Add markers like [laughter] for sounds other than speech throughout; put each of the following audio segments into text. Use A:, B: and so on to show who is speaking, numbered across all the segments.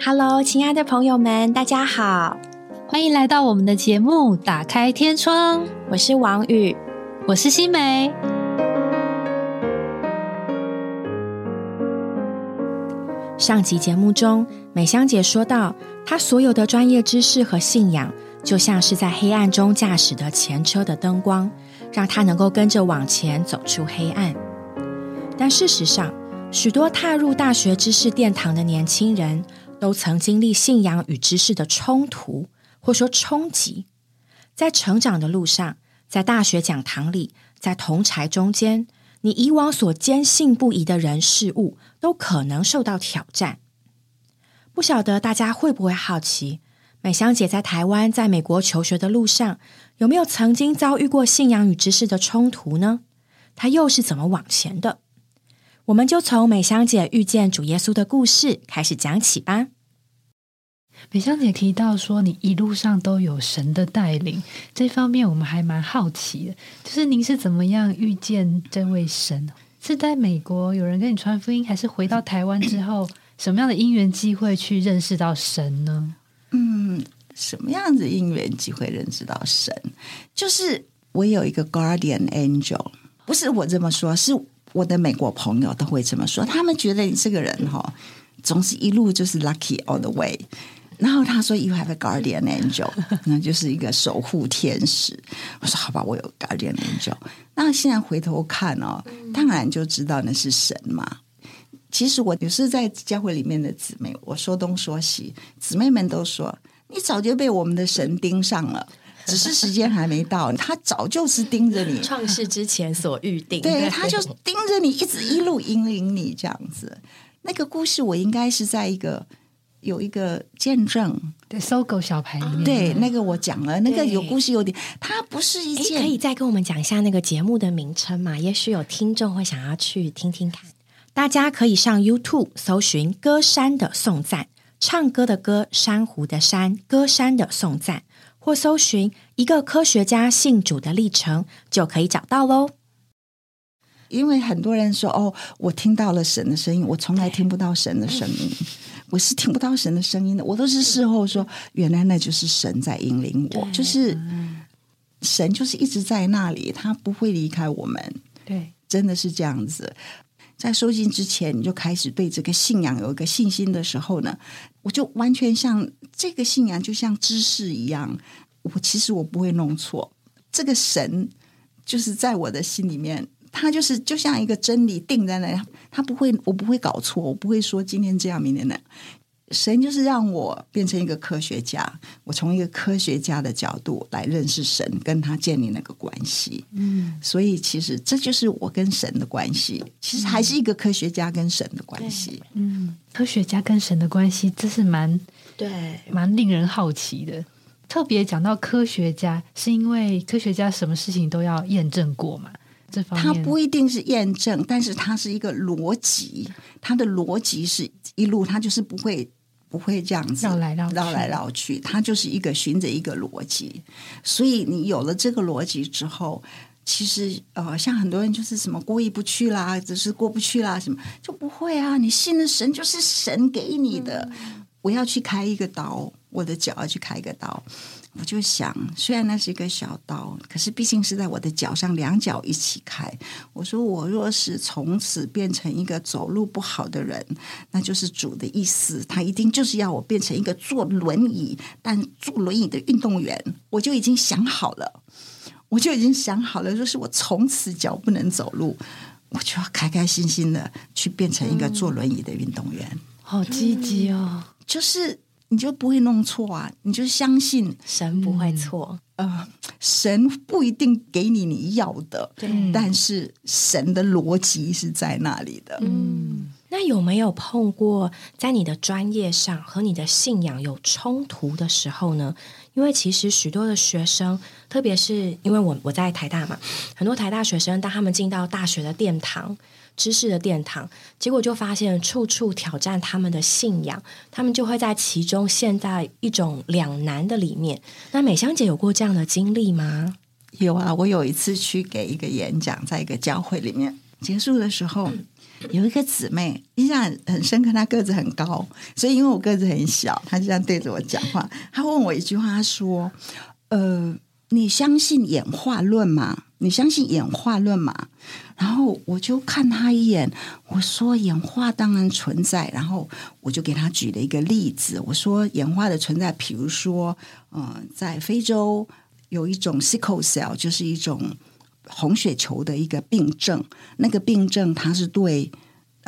A: Hello，亲爱的朋友们，大家好，
B: 欢迎来到我们的节目《打开天窗》。
A: 我是王宇，
B: 我是新梅。
A: 上集节目中，美香姐说到，她所有的专业知识和信仰，就像是在黑暗中驾驶的前车的灯光，让她能够跟着往前走出黑暗。但事实上，许多踏入大学知识殿堂的年轻人，都曾经历信仰与知识的冲突，或说冲击。在成长的路上，在大学讲堂里，在同柴中间，你以往所坚信不疑的人事物，都可能受到挑战。不晓得大家会不会好奇，美香姐在台湾、在美国求学的路上，有没有曾经遭遇过信仰与知识的冲突呢？她又是怎么往前的？我们就从美香姐遇见主耶稣的故事开始讲起吧。
B: 美香姐提到说，你一路上都有神的带领，这方面我们还蛮好奇的。就是您是怎么样遇见这位神？是在美国有人跟你传福音，还是回到台湾之后，什么样的因缘机会去认识到神呢？
C: 嗯，什么样子因缘机会认识到神？就是我有一个 guardian angel，不是我这么说，是。我的美国朋友都会这么说，他们觉得你这个人哈，总是一路就是 lucky all the way。然后他说，You have a guardian angel，[laughs] 那就是一个守护天使。我说好吧，我有 guardian angel。那现在回头看哦，当然就知道那是神嘛。其实我有时在教会里面的姊妹，我说东说西，姊妹们都说你早就被我们的神盯上了。只是时间还没到，他早就是盯着你。
A: 创世之前所预定，
C: 对，他就盯着你，一直一路引领你这样子。那个故事我应该是在一个有一个见证，
B: 对，搜狗小牌里面。
C: 对，那个我讲了，那个有故事有点，它不是一件。
A: 可以再跟我们讲一下那个节目的名称嘛？也许有听众会想要去听听看。大家可以上 YouTube 搜寻“歌山的颂赞”，唱歌的歌，珊瑚的山，歌山的颂赞。或搜寻一个科学家信主的历程，就可以找到喽。
C: 因为很多人说：“哦，我听到了神的声音，我从来听不到神的声音，[laughs] 我是听不到神的声音的。”我都是事后说，原来那就是神在引领我，就是神就是一直在那里，他不会离开我们。
B: 对，
C: 真的是这样子。在收信之前，你就开始对这个信仰有一个信心的时候呢，我就完全像这个信仰，就像知识一样。我其实我不会弄错，这个神就是在我的心里面，他就是就像一个真理定在那里，他不会，我不会搞错，我不会说今天这样，明天那样。神就是让我变成一个科学家，我从一个科学家的角度来认识神，跟他建立那个关系。嗯，所以其实这就是我跟神的关系，其实还是一个科学家跟神的关系。
B: 嗯，科学家跟神的关系，这是蛮
A: 对，
B: 蛮令人好奇的。特别讲到科学家，是因为科学家什么事情都要验证过嘛？这方
C: 面他不一定是验证，但是他是一个逻辑，他的逻辑是一路，他就是不会。不会这样子
B: 绕来绕
C: 绕来绕去，它就是一个循着一个逻辑。所以你有了这个逻辑之后，其实呃，像很多人就是什么过意不去啦，只是过不去啦，什么就不会啊。你信的神就是神给你的。我要去开一个刀，我的脚要去开一个刀。我就想，虽然那是一个小刀，可是毕竟是在我的脚上，两脚一起开。我说，我若是从此变成一个走路不好的人，那就是主的意思，他一定就是要我变成一个坐轮椅，但坐轮椅的运动员。我就已经想好了，我就已经想好了，就是我从此脚不能走路，我就要开开心心的去变成一个坐轮椅的运动员。
B: 好积极哦，
C: 就是。你就不会弄错啊！你就相信
A: 神不会错。
C: 呃，神不一定给你你要的，但是神的逻辑是在那里的。
A: 嗯，那有没有碰过在你的专业上和你的信仰有冲突的时候呢？因为其实许多的学生，特别是因为我我在台大嘛，很多台大学生当他们进到大学的殿堂。知识的殿堂，结果就发现处处挑战他们的信仰，他们就会在其中陷在一种两难的里面。那美香姐有过这样的经历吗？
C: 有啊，我有一次去给一个演讲，在一个教会里面结束的时候，有一个姊妹印象很深刻，她个子很高，所以因为我个子很小，她就这样对着我讲话。她问我一句话，她说：“呃，你相信演化论吗？你相信演化论吗？”然后我就看她一眼，我说：“演化当然存在。”然后我就给她举了一个例子，我说：“演化的存在，比如说，嗯，在非洲有一种 sickle cell，就是一种。”红血球的一个病症，那个病症它是对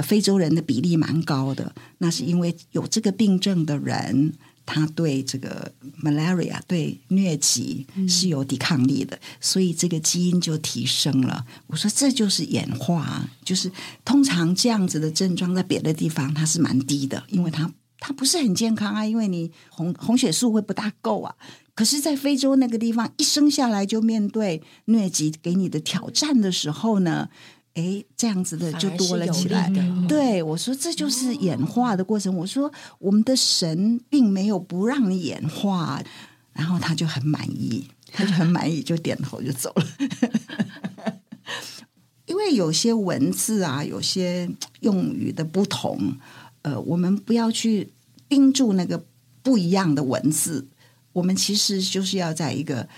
C: 非洲人的比例蛮高的。那是因为有这个病症的人，他对这个 malaria 对疟疾是有抵抗力的，所以这个基因就提升了。我说这就是演化，就是通常这样子的症状在别的地方它是蛮低的，因为它它不是很健康啊，因为你红红血素会不大够啊。可是，在非洲那个地方，一生下来就面对疟疾给你的挑战的时候呢，哎，这样子的就多了起来。对我说，这就是演化的过程。我说，我们的神并没有不让你演化，然后他就很满意，[laughs] 他就很满意，就点头就走了。[laughs] 因为有些文字啊，有些用语的不同，呃，我们不要去盯住那个不一样的文字。我们其实就是要在一个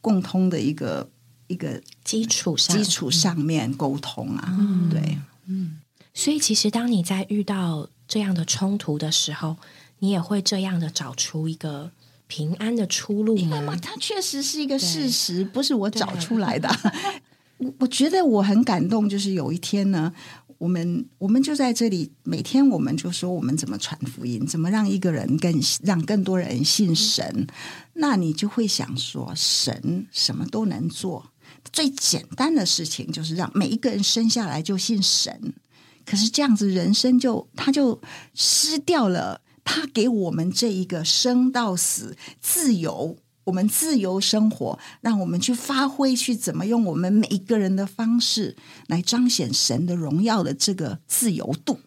C: 共通的一个一个
A: 基础上
C: 基础上面沟通啊，对，
A: 嗯，所以其实当你在遇到这样的冲突的时候，你也会这样的找出一个平安的出路吗？
C: 它确实是一个事实，不是我找出来的。[laughs] 我我觉得我很感动，就是有一天呢。我们我们就在这里，每天我们就说我们怎么传福音，怎么让一个人更让更多人信神。那你就会想说，神什么都能做，最简单的事情就是让每一个人生下来就信神。可是这样子，人生就他就失掉了他给我们这一个生到死自由。我们自由生活，让我们去发挥，去怎么用我们每一个人的方式来彰显神的荣耀的这个自由度，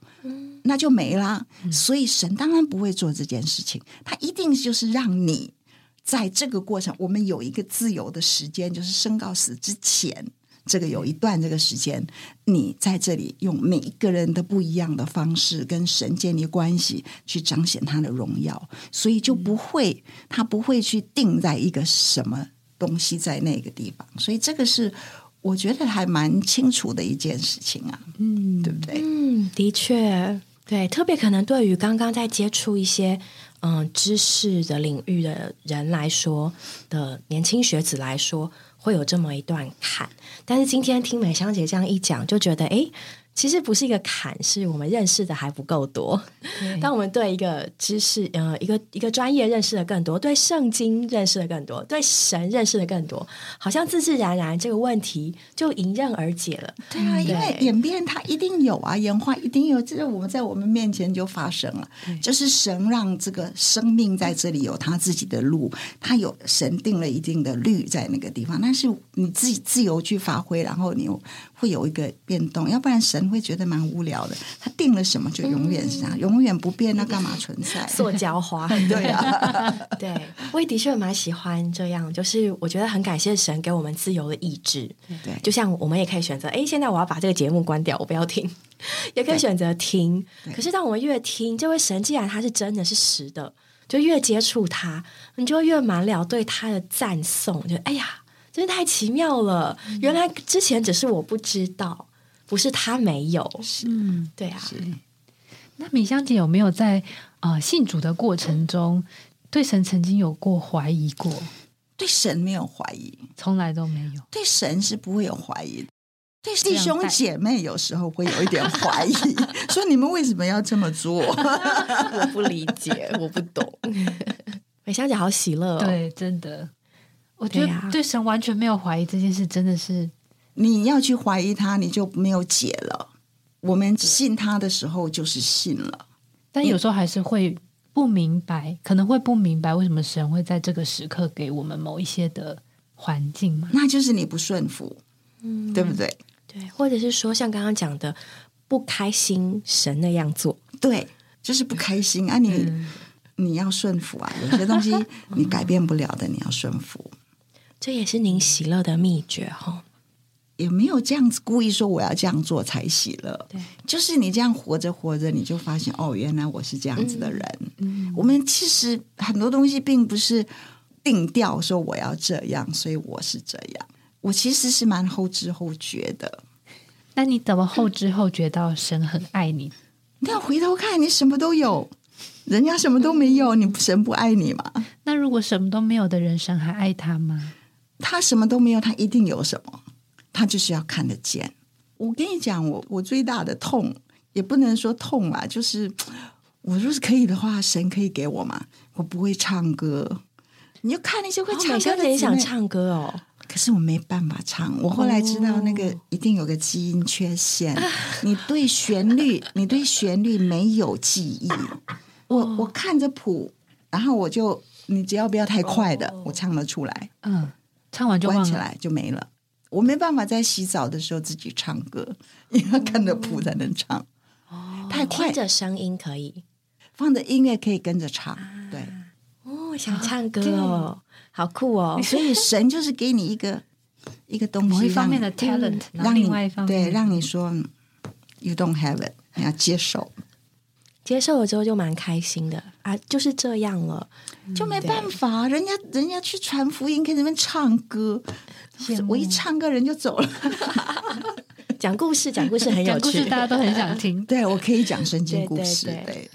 C: 那就没啦。所以神当然不会做这件事情，他一定就是让你在这个过程，我们有一个自由的时间，就是生到死之前。这个有一段这个时间，你在这里用每一个人的不一样的方式跟神建立关系，去彰显他的荣耀，所以就不会他不会去定在一个什么东西在那个地方，所以这个是我觉得还蛮清楚的一件事情啊，嗯，对不对？
A: 嗯，的确，对，特别可能对于刚刚在接触一些嗯知识的领域的人来说的年轻学子来说。会有这么一段坎，但是今天听美香姐这样一讲，就觉得哎。其实不是一个坎，是我们认识的还不够多。当我们对一个知识，呃，一个一个专业认识的更多，对圣经认识的更多，对神认识的更多，好像自自然然这个问题就迎刃而解了。
C: 对啊，因为演变它一定有啊，演化一定有，这是我们在我们面前就发生了。就是神让这个生命在这里有他自己的路，他有神定了一定的律在那个地方，但是你自己自由去发挥，然后你会有一个变动，要不然神。会觉得蛮无聊的。他定了什么就永远是这样，永远不变，那干嘛存在？
A: 塑胶花，[laughs]
C: 对啊，[laughs]
A: 对。我也的确蛮喜欢这样，就是我觉得很感谢神给我们自由的意志。
C: 对，
A: 就像我们也可以选择，哎，现在我要把这个节目关掉，我不要听，[laughs] 也可以选择听。可是当我们越听，这位神既然他是真的是实的，就越接触他，你就越满了对他的赞颂。就哎呀，真的太奇妙了！原来之前只是我不知道。不是他没有，是，对啊。
B: 那米香姐有没有在呃信主的过程中，对神曾经有过怀疑过？
C: 对神没有怀疑，
B: 从来都没有。
C: 对神是不会有怀疑，对弟兄姐妹有时候会有一点怀疑，[laughs] 说你们为什么要这么做？[laughs]
A: 我不理解，我不懂。[laughs] 美香姐好喜乐，
B: 对，真的，我觉得对神完全没有怀疑这件事，真的是。
C: 你要去怀疑他，你就没有解了。我们信他的时候就是信了，
B: 但有时候还是会不明白，可能会不明白为什么神会在这个时刻给我们某一些的环境嘛？
C: 那就是你不顺服，嗯，对不对？
A: 对，或者是说像刚刚讲的不开心，神那样做，
C: 对，就是不开心啊！你你要顺服啊，有些东西你改变不了的，你要顺服。
A: 这也是您喜乐的秘诀哈。
C: 也没有这样子故意说我要这样做才喜乐。
A: 对，
C: 就是你这样活着活着，你就发现哦，原来我是这样子的人。
A: 嗯，
C: 我们其实很多东西并不是定调说我要这样，所以我是这样。我其实是蛮后知后觉的。
B: 那你怎么后知后觉到神很爱你？
C: 你要回头看，你什么都有，人家什么都没有，你神不爱你吗？
B: 那如果什么都没有的人，神还爱他吗？
C: 他什么都没有，他一定有什么，他就是要看得见。我跟你讲，我我最大的痛也不能说痛啊，就是我若是可以的话，神可以给我嘛。我不会唱歌，你就看那些会唱歌的姊妹
A: 想唱歌哦，
C: 可是我没办法唱。我后来知道那个一定有个基因缺陷，你对旋律，你对旋律没有记忆。我我看着谱，然后我就你只要不要太快的，我唱得出来，
B: 嗯，唱完就。
C: 关起来就没了。我没办法在洗澡的时候自己唱歌，[laughs] 因为要看着谱才能唱。太快
A: 听，着声音可以
C: 放着音乐可以跟着唱，对。
A: 哦，想唱歌哦，好酷哦！[laughs]
C: 所以神就是给你一个一个东西，
B: 某一方面的
C: 让
B: talent，
C: 让你
B: 另外一方面
C: 对，让你说 you don't have it，你要接受，
A: 接受了之后就蛮开心的啊，就是这样了。
C: 就没办法，人家人家去传福音，可以在那边唱歌我一唱歌人就走了。[laughs]
A: 讲故事，讲故事很有趣，
B: 讲故事大家都很想听。[laughs]
C: 对我可以讲圣经故事，
A: 对
C: 对。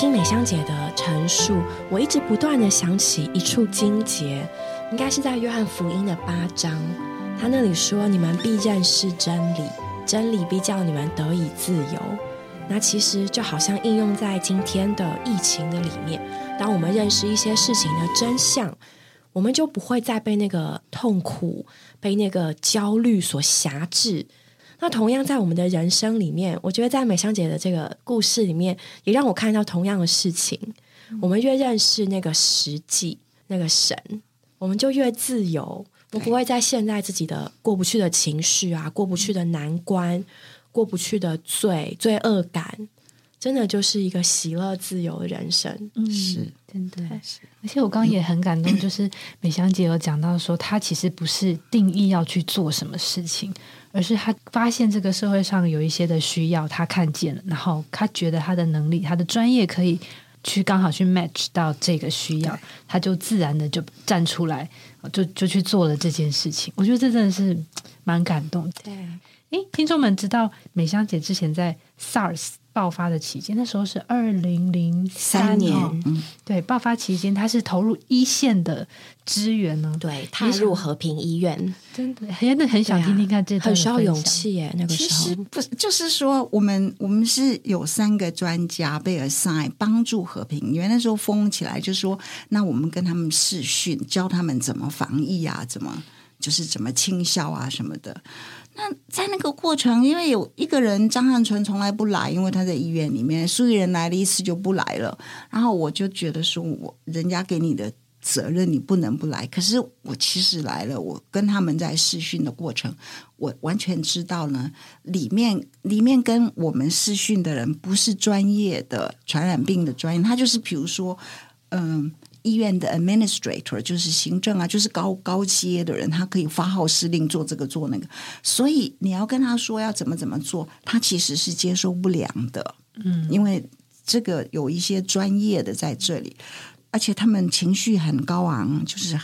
A: 听美香姐的陈述，我一直不断的想起一处经节，应该是在约翰福音的八章，他那里说：“你们必认识真理，真理必叫你们得以自由。”那其实就好像应用在今天的疫情的里面，当我们认识一些事情的真相，我们就不会再被那个痛苦、被那个焦虑所辖制。那同样在我们的人生里面，我觉得在美香姐的这个故事里面，也让我看到同样的事情。我们越认识那个实际、那个神，我们就越自由。我不会再陷在自己的过不去的情绪啊，过不去的难关，过不去的罪、罪恶感，真的就是一个喜乐自由的人生。
B: 嗯，
C: 是
B: 真的。是而且我刚刚也很感动，就是美香姐有讲到说，她其实不是定义要去做什么事情，而是她发现这个社会上有一些的需要，她看见了，然后她觉得她的能力、她的专业可以去刚好去 match 到这个需要，她就自然的就站出来，就就去做了这件事情。我觉得这真的是蛮感动的。
A: 对，
B: 诶，听众们知道美香姐之前在 SARS 爆发的期间，那时候是二零零
C: 三年
B: 哦，
C: 嗯，
B: 对，爆发期间，他是投入一线的支援呢。
A: 对，踏入和平医院，
B: 真的，真的很想听听看这
A: 很需要勇。气耶。那个
C: 其
A: 时候，
C: 实不是，就是说，我们我们是有三个专家被 assign 帮助和平。因为那时候封起来，就说那我们跟他们视讯，教他们怎么防疫啊，怎么就是怎么清消啊什么的。那在那个过程，因为有一个人张汉纯从来不来，因为他在医院里面，苏玉人来了一次就不来了。然后我就觉得说，我人家给你的责任你不能不来。可是我其实来了，我跟他们在试训的过程，我完全知道呢，里面里面跟我们试训的人不是专业的传染病的专业，他就是比如说，嗯。医院的 administrator 就是行政啊，就是高高阶的人，他可以发号施令做这个做那个，所以你要跟他说要怎么怎么做，他其实是接受不良的，嗯，因为这个有一些专业的在这里，而且他们情绪很高昂，就是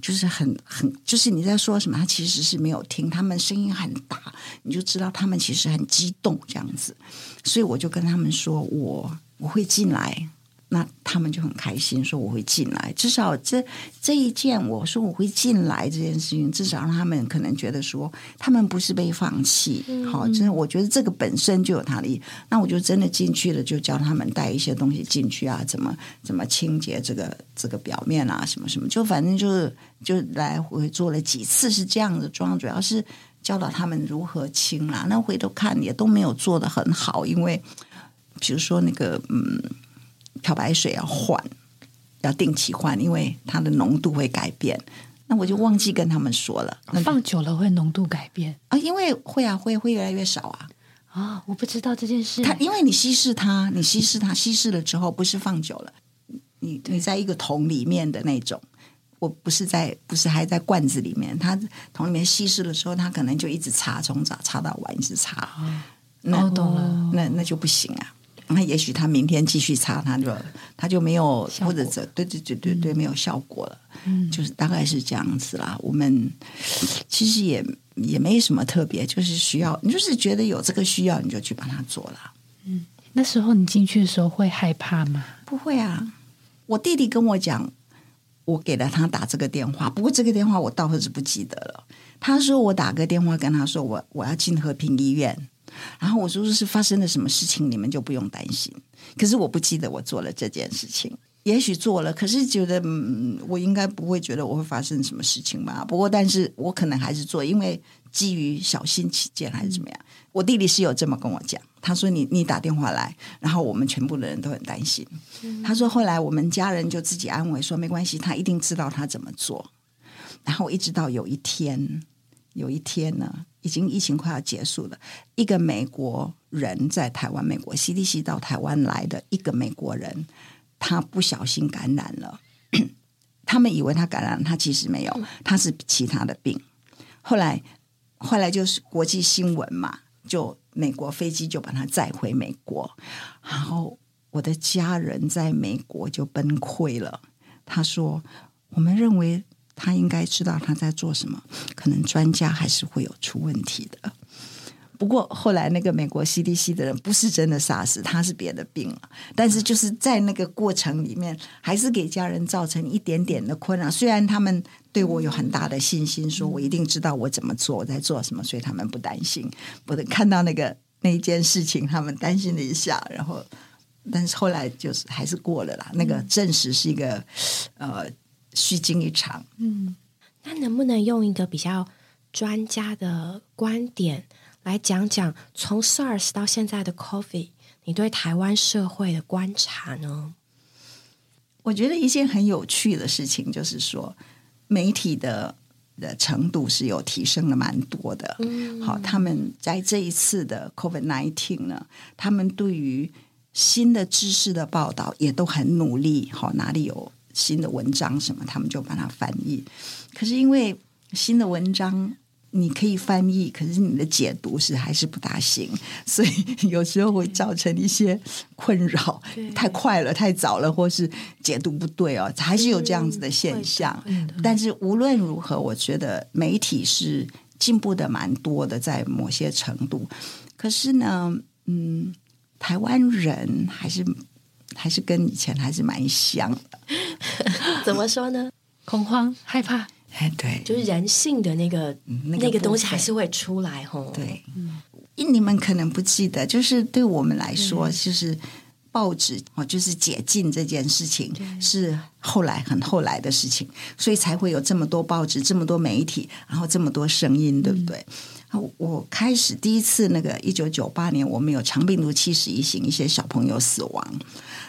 C: 就是很很就是你在说什么，他其实是没有听，他们声音很大，你就知道他们其实很激动这样子，所以我就跟他们说，我我会进来。那他们就很开心，说我会进来。至少这这一件，我说我会进来这件事情，至少让他们可能觉得说，他们不是被放弃。好，真的，我觉得这个本身就有它的意义。那我就真的进去了，就教他们带一些东西进去啊，怎么怎么清洁这个这个表面啊，什么什么，就反正就是就来回做了几次是这样的装，主要是教导他们如何清啦。那回头看也都没有做的很好，因为比如说那个嗯。漂白水要换，要定期换，因为它的浓度会改变。那我就忘记跟他们说了。那
B: 放久了会浓度改变
C: 啊，因为会啊，会会越来越少啊。
B: 啊、我不知道这件事。
C: 它因为你稀释它，你稀释它，稀释了之后不是放久了，你你在一个桶里面的那种，我不是在不是还在罐子里面，它桶里面稀释的时候，它可能就一直擦，从早擦到晚，一直擦。那
B: 哦，懂了。
C: 那那就不行啊。那也许他明天继续擦，他就他就没有或者这对对对对对、没有效果了，
B: 嗯
C: 就是大概是这样子啦。我们其实也也没什么特别，就是需要你就是觉得有这个需要，你就去帮他做了。
B: 那时候你进去的时候会害怕吗？
C: 不会啊，我弟弟跟我讲，我给了他打这个电话，不过这个电话我倒是不记得了。他说我打个电话跟他说我我要进和平医院，然后我说是发生了什么事情，你们就不用担心。可是我不记得我做了这件事情，也许做了，可是觉得嗯，我应该不会觉得我会发生什么事情吧。不过，但是我可能还是做，因为基于小心起见还是怎么样。我弟弟是有这么跟我讲，他说你你打电话来，然后我们全部的人都很担心。他说后来我们家人就自己安慰说没关系，他一定知道他怎么做。然后一直到有一天，有一天呢，已经疫情快要结束了，一个美国人在台湾，美国 CDC 到台湾来的一个美国人，他不小心感染了。[clears throat] 他们以为他感染了，他其实没有，他是其他的病。后来，后来就是国际新闻嘛，就美国飞机就把他载回美国，然后我的家人在美国就崩溃了。他说：“我们认为他应该知道他在做什么，可能专家还是会有出问题的。”不过后来那个美国 CDC 的人不是真的杀死他是别的病了。但是就是在那个过程里面，还是给家人造成一点点的困扰。虽然他们对我有很大的信心，说我一定知道我怎么做，我在做什么，所以他们不担心。我的看到那个那一件事情，他们担心了一下，然后但是后来就是还是过了啦。那个证实是一个呃虚惊一场。
B: 嗯，
A: 那能不能用一个比较专家的观点来讲讲从 SARS 到现在的 COVID，你对台湾社会的观察呢？
C: 我觉得一件很有趣的事情就是说，媒体的的程度是有提升了蛮多的。
A: 嗯
C: 好，他们在这一次的 COVID nineteen 呢，他们对于新的知识的报道也都很努力。好，哪里有新的文章什么，他们就把它翻译。可是因为新的文章。你可以翻译，可是你的解读是还是不大行，[laughs] 所以有时候会造成一些困扰。太快了，太早了，或是解读不对哦，还是有这样子的现象。
A: 嗯
C: 但是无论如何，我觉得媒体是进步的蛮多的，在某些程度。可是呢，嗯，台湾人还是还是跟以前还是蛮像的。
A: 怎么说呢？[laughs]
B: 恐慌、害怕，
C: 哎，对，
A: 就是人性的那个、
C: 嗯那
A: 那个东西还是会出来吼。
C: 对，嗯你们可能不记得，就是对我们来说，就是报纸哦，就是解禁这件事情是后来很后来的事情，所以才会有这么多报纸、这么多媒体，然后这么多声音，对不对？啊我开始第一次那个一九九八年，我们有长病毒七十一型，一些小朋友死亡，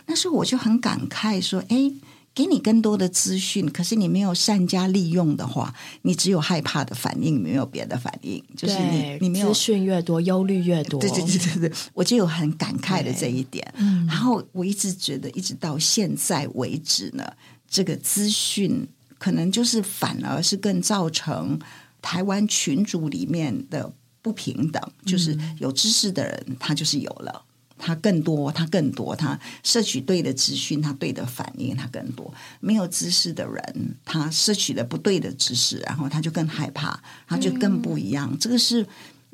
C: 那时候我就很感慨说，哎。给你更多的资讯，可是你没有善加利用的话，你只有害怕的反应，没有别的反应，就是你
A: 对，
C: 你没有
A: 资讯越多，忧虑越多。
C: 对对对对对，我就有很感慨的这一点。
B: 嗯
C: 然后我一直觉得，一直到现在为止呢，这个资讯可能就是反而是更造成台湾群组里面的不平等，就是有知识的人他就是有了。他更多，他更多，他摄取对的资讯，他对的反应，他更多。没有知识的人，他摄取的不对的知识，然后他就更害怕，他就更不一样。这个是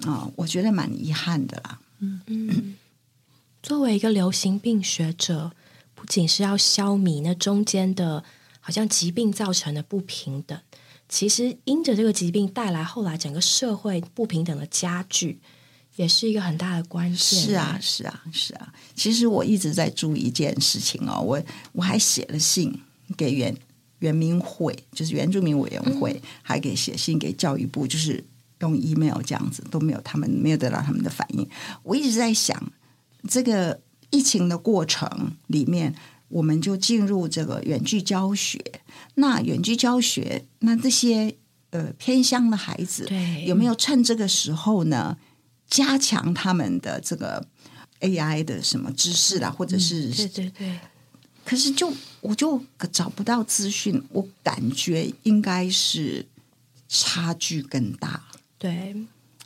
C: 啊、我觉得蛮遗憾的啦。
A: 嗯，[clears throat] 作为一个流行病学者，不仅是要消弭那中间的，好像疾病造成的不平等，其实因着这个疾病带来后来整个社会不平等的加剧，也是一个很大的关键。
C: 是啊，，是啊，是啊。其实我一直在注意一件事情哦，我我还写了信给原原民会，就是原住民委员会，还给写信给教育部，就是用 email 这样子，都没有他们没有得到他们的反应。我一直在想，这个疫情的过程里面，我们就进入这个远距教学。那远距教学，那这些呃偏乡的孩子，
A: 对
C: 有没有趁这个时候呢，加强他们的这个 AI 的什么知识啦，或者是
A: 对对对，
C: 可是就我就找不到资讯，我感觉应该是差距更大，
A: 对，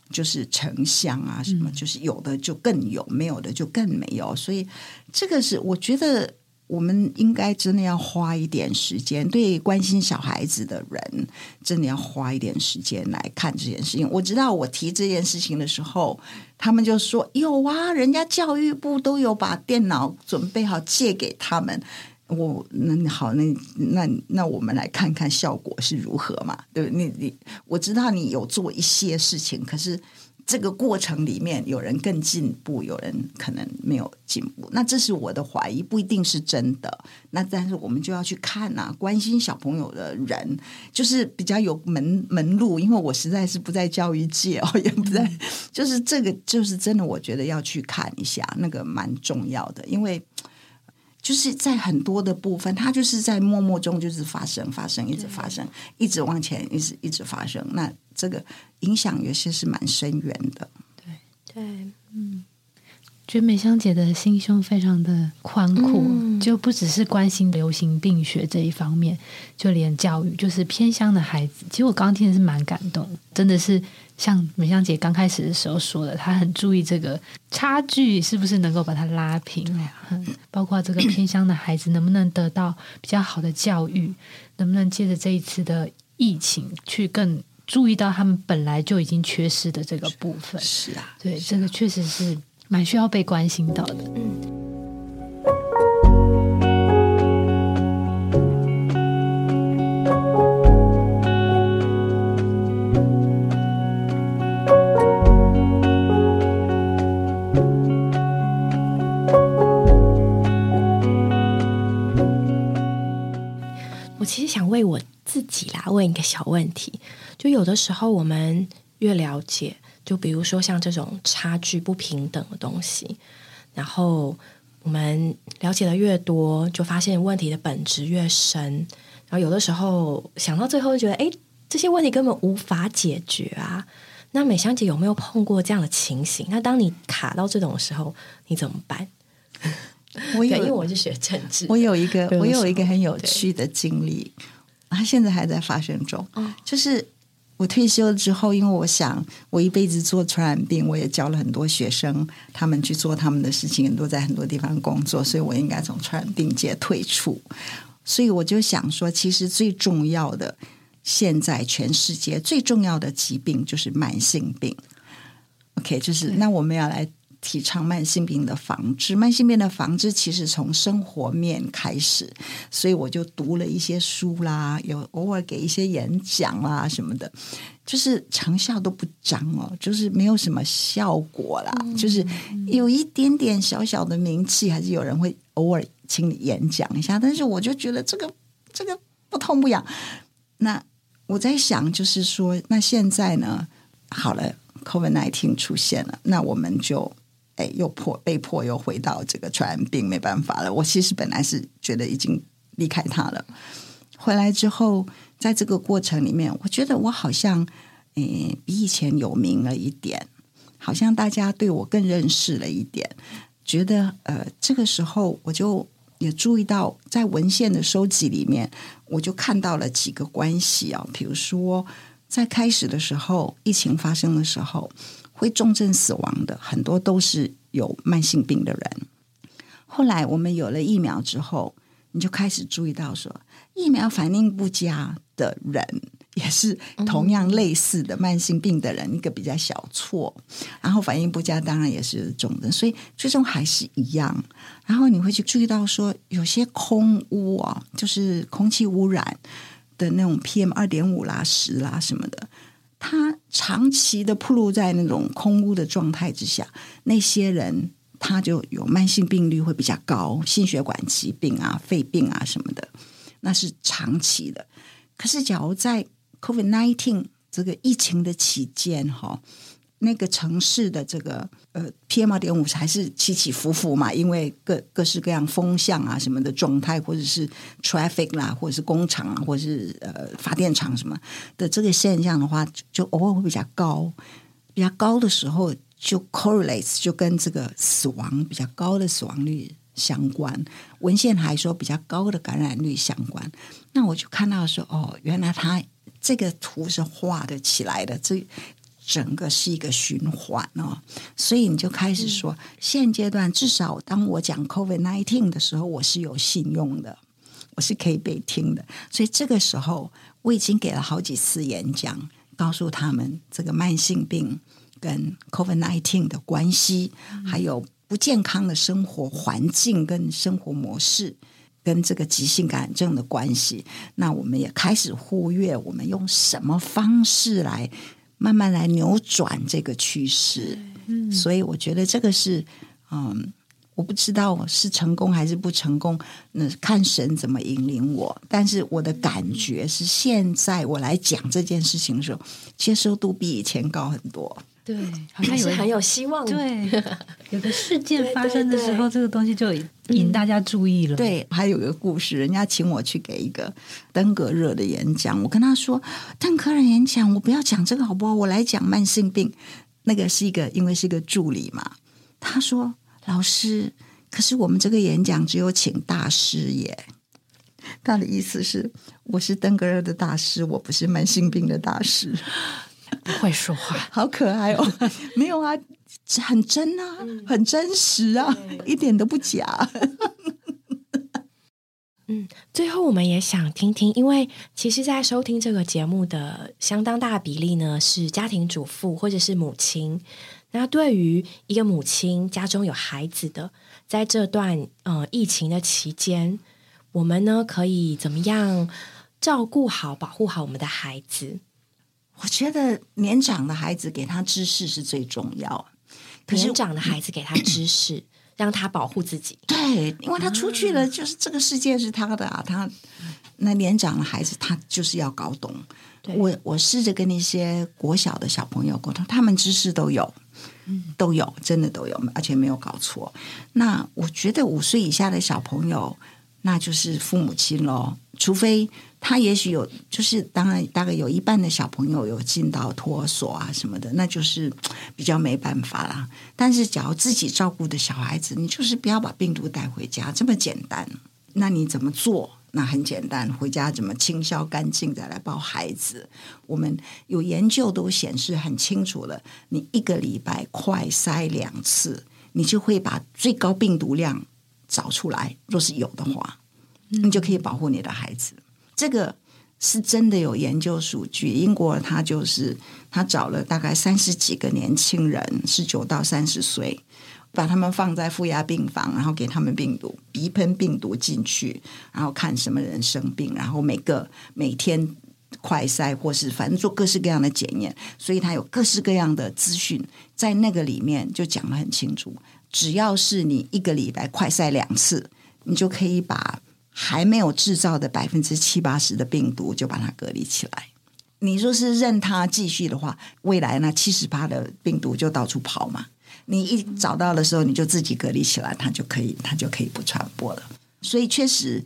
C: 就是城乡啊什么，就是有的就更有，没有的就更没有，所以这个是我觉得我们应该真的要花一点时间，对关心小孩子的人，真的要花一点时间来看这件事情。我知道我提这件事情的时候，他们就说有啊，人家教育部都有把电脑准备好借给他们。我那好，那那那我们来看看效果是如何嘛？对不？你你我知道你有做一些事情，可是这个过程里面有人更进步，有人可能没有进步。那这是我的怀疑，不一定是真的。那但是我们就要去看呐、关心小朋友的人，就是比较有门门路。因为我实在是不在教育界哦，也不在，[laughs] 就是这个就是真的，我觉得要去看一下，那个蛮重要的，因为。就是在很多的部分，它就是在默默中就是发生、发生，一直发生，一直往前，一直一直发生。那这个影响有些是蛮深远的。
A: 对，
B: 觉得美香姐的心胸非常的宽阔，
A: 嗯
B: 就不只是关心流行病学这一方面，就连教育，就是偏乡的孩子。其实我刚刚听的是蛮感动，真的是像美香姐刚开始的时候说的，她很注意这个差距是不是能够把它拉平，嗯包括这个偏乡的孩子能不能得到比较好的教育，能不能借着这一次的疫情去更注意到他们本来就已经缺失的这个部分。
C: 是啊，
B: 对，这个确实是蛮需要被关心到的。
A: 嗯我其实想为我自己啦问一个小问题，就有的时候我们越了解，就比如说像这种差距不平等的东西，然后我们了解的越多，就发现问题的本质越深，然后有的时候想到最后就觉得，哎，这些问题根本无法解决啊。那美香姐有没有碰过这样的情形？那当你卡到这种时候，你怎么办？
C: 我
A: 有，因为
C: 有
A: 我是学政治，
C: 我有一个我有一个很有趣的经历，它现在还在发生中。
A: 哦
C: 就是我退休了之后，因为我想我一辈子做传染病，我也教了很多学生，他们去做他们的事情，很多在很多地方工作，所以我应该从传染病界退出。所以我就想说，其实最重要的，现在全世界最重要的疾病就是慢性病。OK，就是那我们要来提倡慢性病的防治。慢性病的防治其实从生活面开始，所以我就读了一些书啦，有偶尔给一些演讲啦什么的，就是成效都不彰哦，就是没有什么效果啦，就是有一点点小小的名气，还是有人会偶尔请你演讲一下，但是我就觉得这个这个不痛不痒。那我在想，就是说，那现在呢，好了，COVID nineteen 出现了，那我们就哎又迫被迫又回到这个传染病，没办法了。我其实本来是觉得已经离开他了，回来之后，在这个过程里面，我觉得我好像诶比以前有名了一点，好像大家对我更认识了一点，觉得呃这个时候我就也注意到，在文献的收集里面，我就看到了几个关系啊，比如说在开始的时候，疫情发生的时候，会重症死亡的很多都是有慢性病的人。后来我们有了疫苗之后，你就开始注意到说，疫苗反应不佳的人也是同样类似的慢性病的人，一个比较小错，然后反应不佳当然也是重症，所以最终还是一样。然后你会去注意到说，有些空污啊，就是空气污染的那种 PM 二点五啦、十啦什么的，他长期的暴露在那种空屋的状态之下，那些人他就有慢性病率会比较高，心血管疾病啊、肺病啊什么的，那是长期的。可是，假如在 COVID nineteen 这个疫情的期间，哈，那个城市的这个呃 PM 二点五还是起起伏伏嘛，因为各各式各样风向啊什么的状态，或者是 traffic 啦，或者是工厂啊，或者是呃发电厂什么的这个现象的话，就偶尔会比较高，比较高的时候就 correlates 就跟这个死亡比较高的死亡率相关。文献还说比较高的感染率相关。那我就看到说，哦，原来它这个图是画的起来的，这。整个是一个循环哦，所以你就开始说，现阶段至少当我讲 COVID nineteen 的时候，我是有信用的，我是可以被听的。所以这个时候，我已经给了好几次演讲，告诉他们这个慢性病跟 COVID nineteen 的关系，还有不健康的生活环境跟生活模式，跟这个急性感染症的关系。那我们也开始忽略，我们用什么方式来。慢慢来扭转这个趋势，嗯，所以我觉得这个是，嗯，我不知道是成功还是不成功，那看神怎么引领我。但是我的感觉是，现在我来讲这件事情的时候，接受度比以前高很多。
B: 对，好像
A: 是很有希望。
B: 对，[laughs] 有个事件发生的时候，这个东西就引大家注意了。
C: 对，还有一个故事，人家请我去给一个登革热的演讲，我跟他说，登革热演讲，我不要讲这个好不好？我来讲慢性病。那个是一个，因为是一个助理嘛。他说：“老师，可是我们这个演讲只有请大师耶。” [laughs] 他的意思是，我是登革热的大师，我不是慢性病的大师。
B: 不会说话，[laughs]
C: 好可爱哦！[laughs] 没有啊，很真啊，很真实啊，一点都不假。[laughs]
A: 嗯，最后我们也想听听，因为其实，在收听这个节目的相当大比例呢，是家庭主妇或者是母亲。那对于一个母亲家中有孩子的，在这段呃疫情的期间，我们呢可以怎么样照顾好、保护好我们的孩子？
C: 我觉得年长的孩子给他知识是最重要。
A: 年长的孩子给他知识，让他保护自己。
C: 对，因为他出去了，就是这个世界是他的啊。他那年长的孩子，他就是要搞懂。我我试着跟那些国小的小朋友沟通，他们知识都有，都有，真的都有，而且没有搞错。那我觉得五岁以下的小朋友，那就是父母亲喽，除非。他也许有，就是当然，大概有一半的小朋友有进到托所啊什么的，那就是比较没办法啦。但是，假如自己照顾的小孩子，你就是不要把病毒带回家，这么简单。那你怎么做？那很简单，回家怎么清消干净再来抱孩子？我们有研究都显示很清楚了，你一个礼拜快筛两次，你就会把最高病毒量找出来。若是有的话，你就可以保护你的孩子。这个是真的有研究数据，英国他就是他找了大概三十几个年轻人，十九到三十岁，把他们放在负压病房，然后给他们病毒鼻喷病毒进去，然后看什么人生病，然后每个每天快筛或是反正做各式各样的检验，所以他有各式各样的资讯在那个里面就讲得很清楚，只要是你一个礼拜快筛两次，你就可以把。还没有制造的百分之七八十的病毒就把它隔离起来。你说是任它继续的话，未来那七十八的病毒就到处跑嘛？你一找到的时候，你就自己隔离起来，它就可以，它就可以不传播了。所以确实，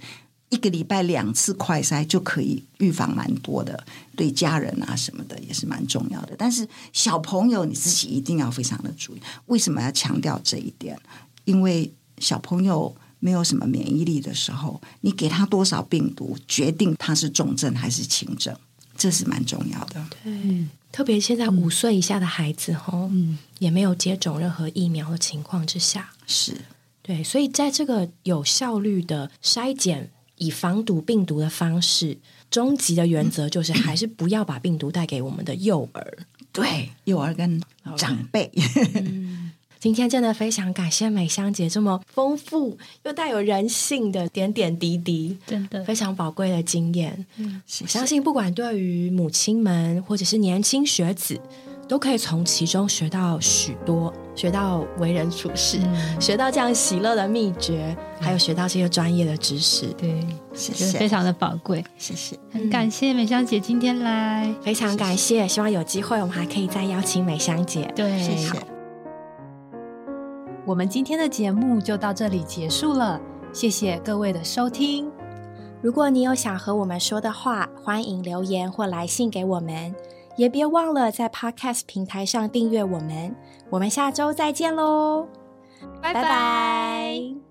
C: 一个礼拜两次快筛就可以预防蛮多的，对家人啊什么的也是蛮重要的。但是小朋友你自己一定要非常的注意。为什么要强调这一点？因为小朋友。没有什么免疫力的时候，你给他多少病毒，决定他是重症还是轻症，这是蛮重要的。
A: 对，特别现在五岁以下的孩子，哈，嗯，也没有接种任何疫苗的情况之下，
C: 是
A: 对，所以在这个有效率的筛检以防堵病毒的方式，终极的原则就是还是不要把病毒带给我们的幼儿，
C: 对，幼儿跟长辈。[laughs]
A: 今天真的非常感谢美香姐这么丰富又带有人性的点点滴滴，
B: 真的
A: 非常宝贵的经验。嗯，相信不管对于母亲们或者是年轻学子，都可以从其中学到许多，学到为人处事，
B: 嗯 [laughs]
A: 学到这样喜乐的秘诀，还有学到这些专业的知识。
B: 对，
C: 谢谢
B: 非常的宝贵。
C: 谢谢。
B: 很感谢美香姐今天来，
A: 非常感谢，希望有机会我们还可以再邀请美香姐。
B: 对，
C: 谢谢。
B: 我们今天的节目就到这里结束了，谢谢各位的收听。
A: 如果你有想和我们说的话，欢迎留言或来信给我们，也别忘了在 Podcast 平台上订阅我们。我们下周再见喽，
B: 拜
A: 拜。拜